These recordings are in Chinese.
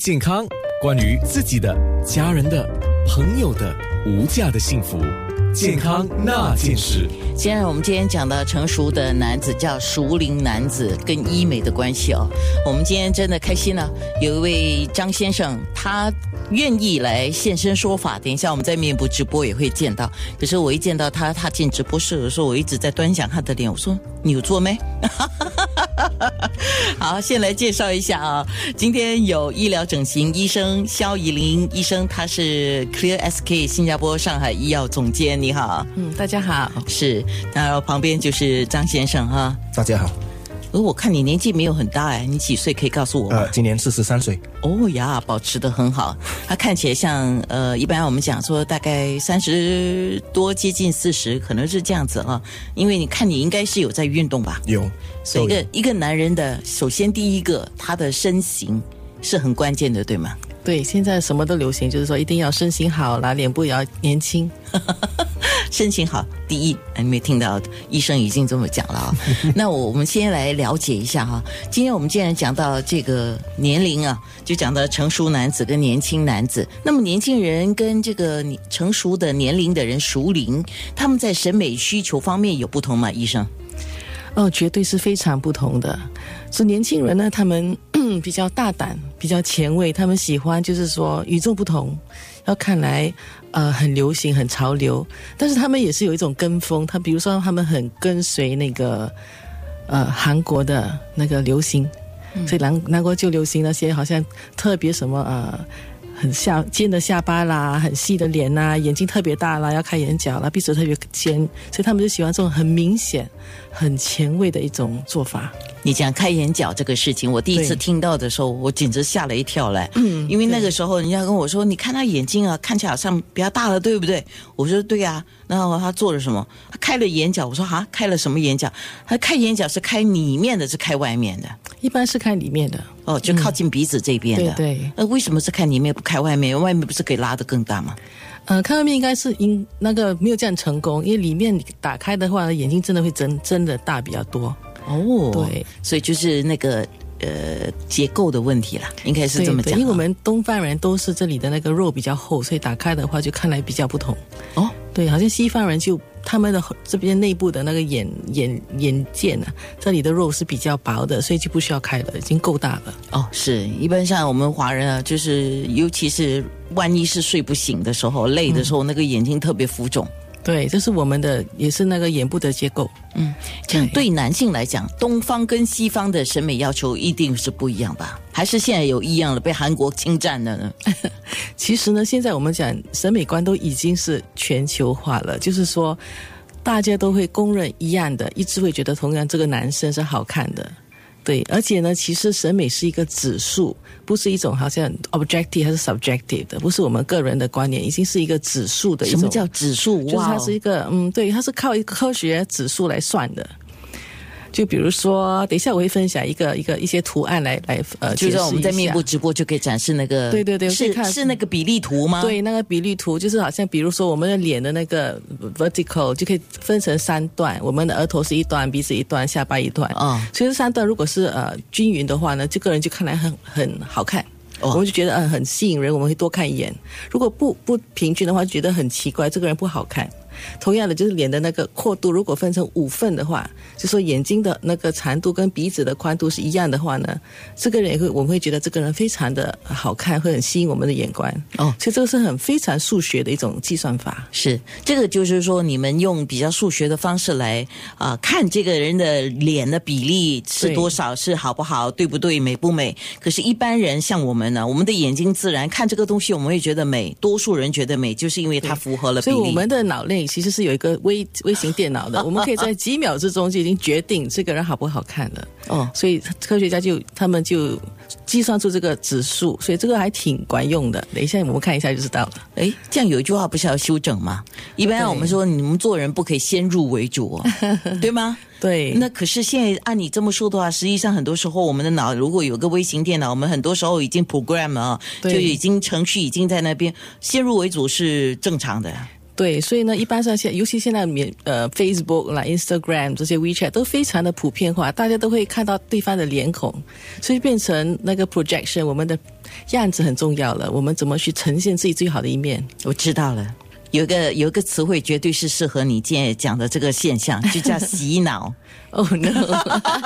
健康，关于自己的、家人的、朋友的无价的幸福，健康那件事。现在我们今天讲的成熟的男子叫熟龄男子跟医美的关系哦。我们今天真的开心了，有一位张先生，他愿意来现身说法。等一下我们在面部直播也会见到。可是我一见到他，他进直播室的时候，我一直在端详他的脸，我说你有做没？好，先来介绍一下啊，今天有医疗整形医生肖怡林医生，他是 Clear SK 新加坡上海医药总监，你好。嗯，大家好。是，然后旁边就是张先生哈。大家好。而我看你年纪没有很大哎，你几岁可以告诉我吗？呃，今年四十三岁。哦呀，保持的很好。他看起来像呃，一般我们讲说大概三十多，接近四十，可能是这样子啊。因为你看你应该是有在运动吧？有。所以一个一个男人的，首先第一个他的身形是很关键的，对吗？对，现在什么都流行，就是说一定要身形好啦，脸部也要年轻。身形好第一，你没听到医生已经这么讲了啊？那我我们先来了解一下哈。今天我们既然讲到这个年龄啊，就讲到成熟男子跟年轻男子。那么年轻人跟这个成熟的年龄的人熟龄，他们在审美需求方面有不同吗？医生？哦，绝对是非常不同的。是年轻人呢，他们比较大胆，比较前卫，他们喜欢就是说与众不同，要看来呃很流行、很潮流。但是他们也是有一种跟风，他比如说他们很跟随那个呃韩国的那个流行，所以南南国就流行那些好像特别什么呃。很下尖的下巴啦，很细的脸呐，眼睛特别大啦，要开眼角啦，鼻子特别尖，所以他们就喜欢这种很明显、很前卫的一种做法。你讲开眼角这个事情，我第一次听到的时候，我简直吓了一跳嘞。嗯，因为那个时候人家跟我说，你看他眼睛啊，看起来好像比较大了，对不对？我说对呀。然后他做了什么？他开了眼角。我说啊，开了什么眼角？他开眼角是开里面的，是开外面的？一般是开里面的。哦，就靠近鼻子这边的。对对。那为什么是开里面不开外面？外面不是可以拉得更大吗？呃，开外面应该是因那个没有这样成功，因为里面打开的话，眼睛真的会睁睁的大比较多。哦，对，所以就是那个呃结构的问题啦，应该是这么讲。因为我们东方人都是这里的那个肉比较厚，所以打开的话就看来比较不同。哦，对，好像西方人就他们的这边内部的那个眼眼眼睑啊，这里的肉是比较薄的，所以就不需要开了，已经够大了。哦，是一般像我们华人啊，就是尤其是万一是睡不醒的时候、累的时候，那个眼睛特别浮肿。对，这是我们的，也是那个眼部的结构。嗯，这样对男性来讲，东方跟西方的审美要求一定是不一样吧？还是现在有异样了被韩国侵占了呢？其实呢，现在我们讲审美观都已经是全球化了，就是说大家都会公认一样的，一直会觉得同样这个男生是好看的。对，而且呢，其实审美是一个指数，不是一种好像 objective 还是 subjective 的，不是我们个人的观念，已经是一个指数的。什么叫指数？就是它是一个，嗯，对，它是靠一个科学指数来算的。就比如说，等一下我会分享一个一个一些图案来来呃，就是我们在面部直播就可以展示那个，对对对，是是那个比例图吗？对，那个比例图就是好像比如说我们的脸的那个 vertical 就可以分成三段，我们的额头是一段，鼻子一段，下巴一段啊。其实三段如果是呃均匀的话呢，这个人就看来很很好看，我们就觉得嗯很吸引人，我们会多看一眼。如果不不平均的话，觉得很奇怪，这个人不好看。同样的，就是脸的那个阔度，如果分成五份的话，就说眼睛的那个长度跟鼻子的宽度是一样的话呢，这个人也会我们会觉得这个人非常的好看，会很吸引我们的眼光。哦，所以这个是很非常数学的一种计算法。是这个，就是说你们用比较数学的方式来啊看这个人的脸的比例是多少，是好不好，对不对，美不美？可是，一般人像我们呢，我们的眼睛自然看这个东西，我们会觉得美。多数人觉得美，就是因为它符合了比例。所以我们的脑内。其实是有一个微微型电脑的，我们可以在几秒之中就已经决定这个人好不好看了。哦，所以科学家就他们就计算出这个指数，所以这个还挺管用的。等一下我们看一下就知道了。哎，这样有一句话不是要修整吗？一般我们说你们做人不可以先入为主，哦 对吗？对。那可是现在按你这么说的话，实际上很多时候我们的脑如果有个微型电脑，我们很多时候已经 program 了，就已经程序已经在那边先入为主是正常的。对，所以呢，一般上现，尤其现在免呃 Facebook 啦、Instagram 这些 WeChat 都非常的普遍化，大家都会看到对方的脸孔，所以变成那个 projection，我们的样子很重要了。我们怎么去呈现自己最好的一面？我知道了，有一个有一个词汇绝对是适合你今天讲的这个现象，就叫洗脑。哦 no，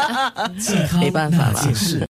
没办法了那件事。